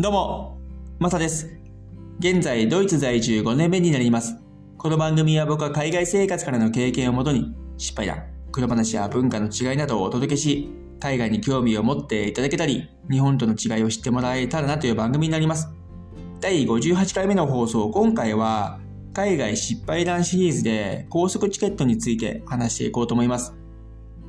どうも、マサです。現在、ドイツ在住5年目になります。この番組は僕は海外生活からの経験をもとに、失敗談、黒話や文化の違いなどをお届けし、海外に興味を持っていただけたり、日本との違いを知ってもらえたらなという番組になります。第58回目の放送、今回は、海外失敗談シリーズで高速チケットについて話していこうと思います。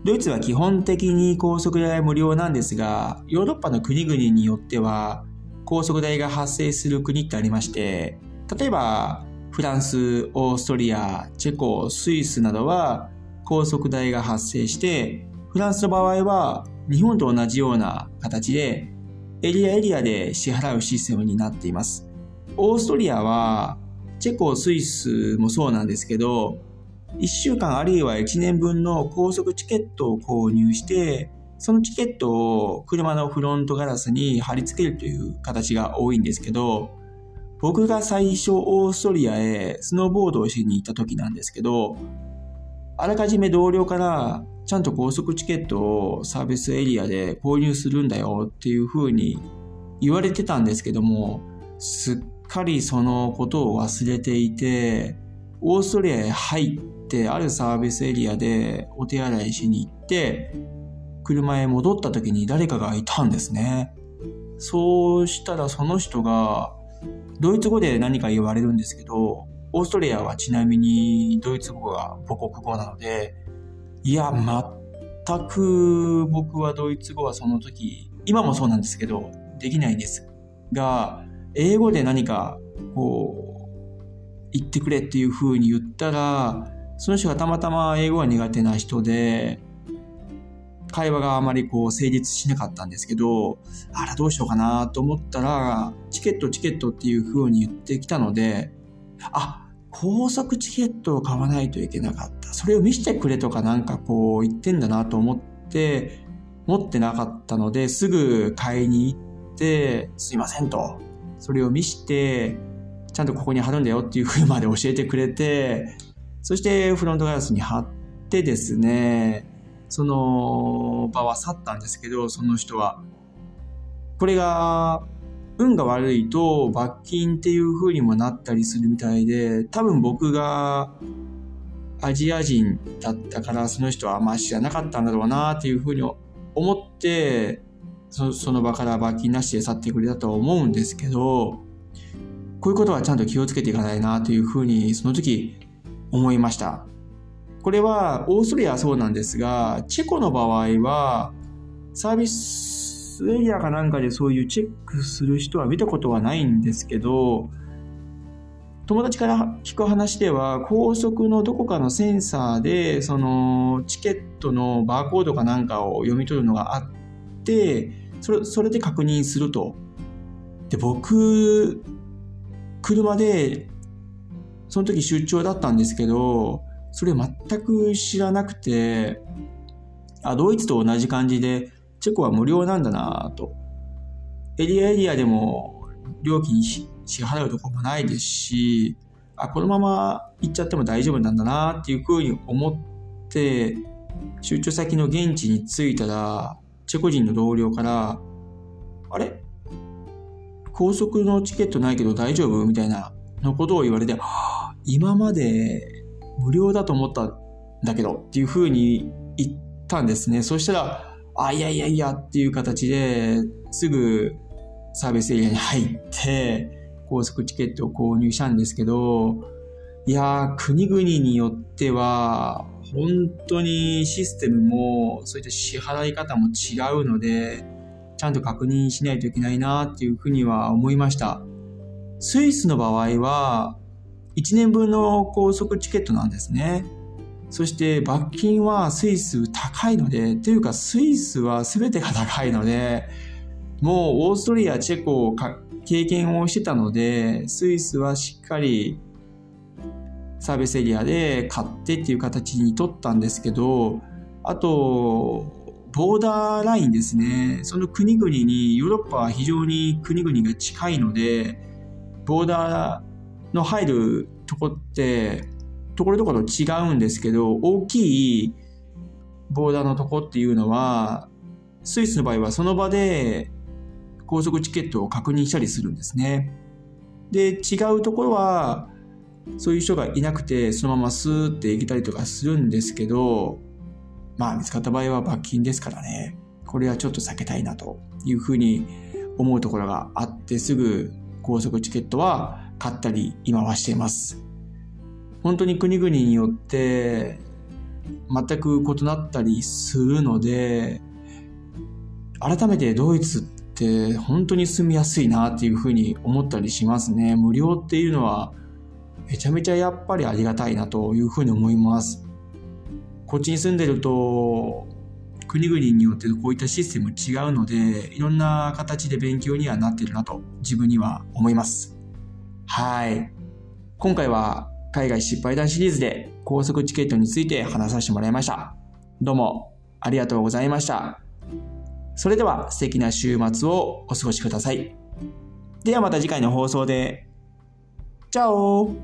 ドイツは基本的に高速代無料なんですが、ヨーロッパの国々によっては、高速代が発生する国ってありまして、例えば、フランス、オーストリア、チェコ、スイスなどは高速代が発生して、フランスの場合は日本と同じような形でエリアエリアで支払うシステムになっています。オーストリアはチェコ、スイスもそうなんですけど、1週間あるいは1年分の高速チケットを購入して、そのチケットを車のフロントガラスに貼り付けるという形が多いんですけど、僕が最初オーストリアへスノーボードをしに行った時なんですけど、あらかじめ同僚からちゃんと高速チケットをサービスエリアで購入するんだよっていう風に言われてたんですけども、すっかりそのことを忘れていて、オーストリアへ入ってあるサービスエリアでお手洗いしに行って、車へ戻った時に誰かがいたんですね。そうしたらその人が、ドイツ語で何か言われるんですけど、オーストリアはちなみにドイツ語が母国語なので、いや、全く僕はドイツ語はその時、今もそうなんですけど、できないんですが、英語で何かこう、言ってくれっていう風に言ったら、その人がたまたま英語が苦手な人で、会話があまりこう成立しなかったんですけど、あらどうしようかなと思ったら、チケットチケットっていう風に言ってきたので、あ、高速チケットを買わないといけなかった。それを見せてくれとかなんかこう言ってんだなと思って、持ってなかったので、すぐ買いに行って、すいませんと。それを見して、ちゃんとここに貼るんだよっていう風まで教えてくれて、そしてフロントガラスに貼ってですね、その場は去ったんですけど、その人は。これが、運が悪いと罰金っていう風にもなったりするみたいで、多分僕がアジア人だったからその人はあんま知らなかったんだろうなっていう風に思って、そその場から罰金なしで去ってくれたとは思うんですけど、こういうことはちゃんと気をつけていかないなという風にその時思いました。これはオーストリアはそうなんですが、チェコの場合はサービスエリアかなんかでそういうチェックする人は見たことはないんですけど、友達から聞く話では高速のどこかのセンサーでそのチケットのバーコードかなんかを読み取るのがあって、それそれで確認すると。で、僕、車で、その時出張だったんですけど、それ全く知らなくて、あ、ドイツと同じ感じで、チェコは無料なんだなと。エリアエリアでも料金支払うとこもないですし、あ、このまま行っちゃっても大丈夫なんだなっていうふうに思って、出張先の現地に着いたら、チェコ人の同僚から、あれ？高速のチケットないけど大丈夫？みたいなのことを言われて、今まで無料だと思ったんだけどっていうふうに言ったんですね。そしたら、あ、いやいやいやっていう形ですぐサービスエリアに入って高速チケットを購入したんですけど、いやー、国々によっては本当にシステムもそういった支払い方も違うので、ちゃんと確認しないといけないなっていうふうには思いました。スイスの場合は1年分の高速チケットなんですね。そして罰金はスイス高いので、というかスイスは全てが高いので、もうオーストリア、チェコを経験をしてたので、スイスはしっかりサービスエリアで買ってっていう形に取ったんですけど、あと、ボーダーラインですね。その国々に、ヨーロッパは非常に国々が近いので、ボーダーの入るとこって、ところどころ違うんですけど、大きいボーダーのとこっていうのは、スイスの場合はその場で高速チケットを確認したりするんですね。で、違うところは、そういう人がいなくて、そのままスーって行けたりとかするんですけど、まあ見つかった場合は罰金ですからね。これはちょっと避けたいなというふうに思うところがあってすぐ高速チケットは買ったり今はしています。本当に国々によって全く異なったりするので、改めてドイツって本当に住みやすいなっていうふうに思ったりしますね。無料っていうのはめちゃめちゃやっぱりありがたいなというふうに思います。こっちに住んでると国々によってこういったシステム違うのでいろんな形で勉強にはなってるなと自分には思います。はい。今回は海外失敗談シリーズで高速チケットについて話させてもらいました。どうもありがとうございました。それでは素敵な週末をお過ごしください。ではまた次回の放送で。チャオ